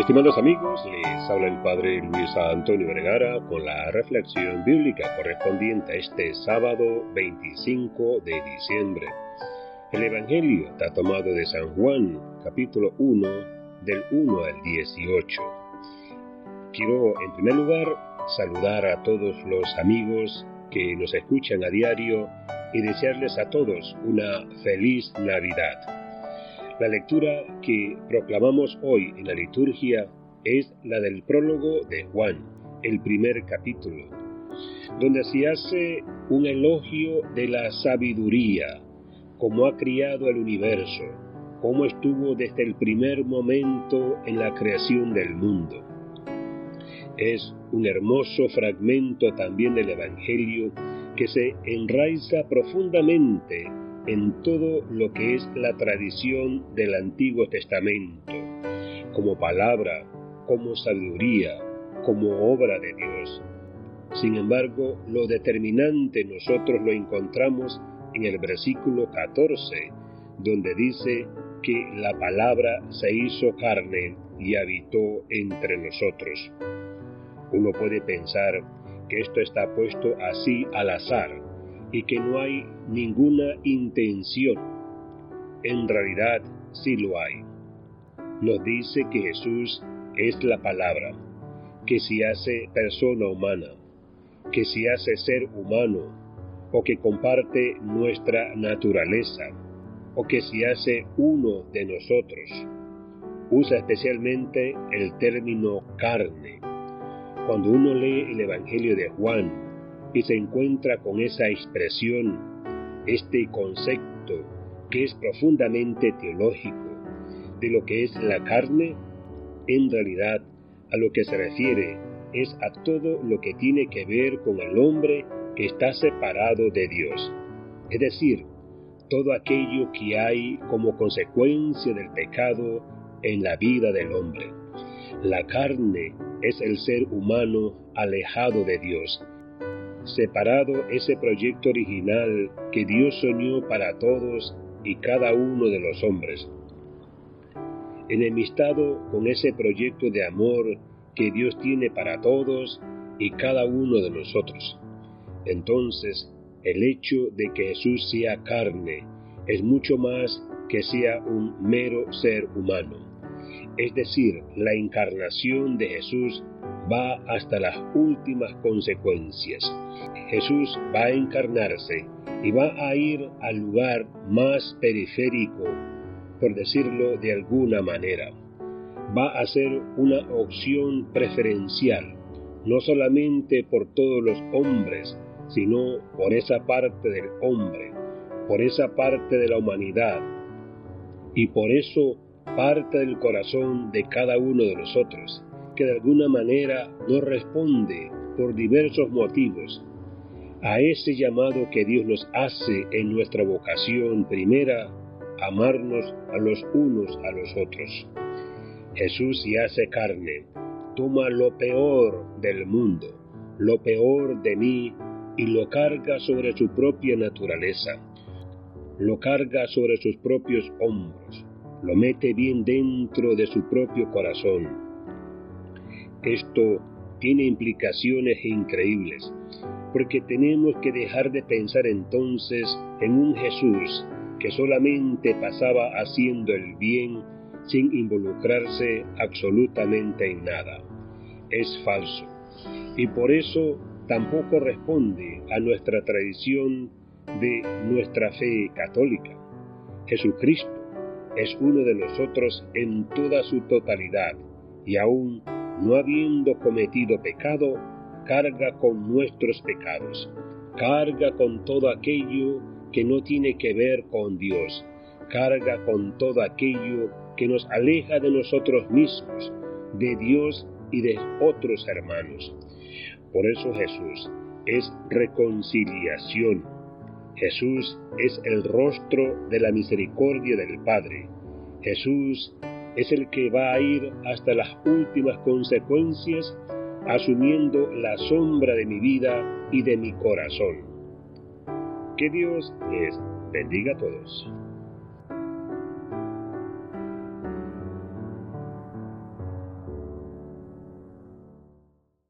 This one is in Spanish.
Estimados amigos, les habla el Padre Luis Antonio Vergara con la reflexión bíblica correspondiente a este sábado 25 de diciembre. El Evangelio está tomado de San Juan, capítulo 1, del 1 al 18. Quiero, en primer lugar, saludar a todos los amigos que nos escuchan a diario y desearles a todos una feliz Navidad. La lectura que proclamamos hoy en la liturgia es la del prólogo de Juan, el primer capítulo, donde se hace un elogio de la sabiduría, cómo ha criado el universo, cómo estuvo desde el primer momento en la creación del mundo. Es un hermoso fragmento también del Evangelio que se enraiza profundamente en todo lo que es la tradición del Antiguo Testamento, como palabra, como sabiduría, como obra de Dios. Sin embargo, lo determinante nosotros lo encontramos en el versículo 14, donde dice que la palabra se hizo carne y habitó entre nosotros. Uno puede pensar que esto está puesto así al azar, y que no hay ninguna intención. En realidad sí lo hay. Nos dice que Jesús es la palabra, que se hace persona humana, que se hace ser humano, o que comparte nuestra naturaleza, o que se hace uno de nosotros. Usa especialmente el término carne. Cuando uno lee el Evangelio de Juan, y se encuentra con esa expresión, este concepto que es profundamente teológico de lo que es la carne, en realidad a lo que se refiere es a todo lo que tiene que ver con el hombre que está separado de Dios, es decir, todo aquello que hay como consecuencia del pecado en la vida del hombre. La carne es el ser humano alejado de Dios, separado ese proyecto original que Dios soñó para todos y cada uno de los hombres. Enemistado con ese proyecto de amor que Dios tiene para todos y cada uno de nosotros. Entonces, el hecho de que Jesús sea carne es mucho más que sea un mero ser humano. Es decir, la encarnación de Jesús va hasta las últimas consecuencias. Jesús va a encarnarse y va a ir al lugar más periférico, por decirlo de alguna manera. Va a ser una opción preferencial, no solamente por todos los hombres, sino por esa parte del hombre, por esa parte de la humanidad, y por eso parte del corazón de cada uno de nosotros, que de alguna manera no responde por diversos motivos a ese llamado que Dios nos hace en nuestra vocación primera, amarnos a los unos a los otros. Jesús se hace carne, toma lo peor del mundo, lo peor de mí y lo carga sobre su propia naturaleza, lo carga sobre sus propios hombros, lo mete bien dentro de su propio corazón. Esto tiene implicaciones increíbles porque tenemos que dejar de pensar entonces en un Jesús que solamente pasaba haciendo el bien sin involucrarse absolutamente en nada. Es falso. Y por eso tampoco responde a nuestra tradición de nuestra fe católica. Jesucristo es uno de nosotros en toda su totalidad y aún no habiendo cometido pecado, carga con nuestros pecados, carga con todo aquello que no tiene que ver con Dios, carga con todo aquello que nos aleja de nosotros mismos, de Dios y de otros hermanos. Por eso Jesús es reconciliación. Jesús es el rostro de la misericordia del Padre. Jesús es el que va a ir hasta las últimas consecuencias asumiendo la sombra de mi vida y de mi corazón. Que Dios les bendiga a todos.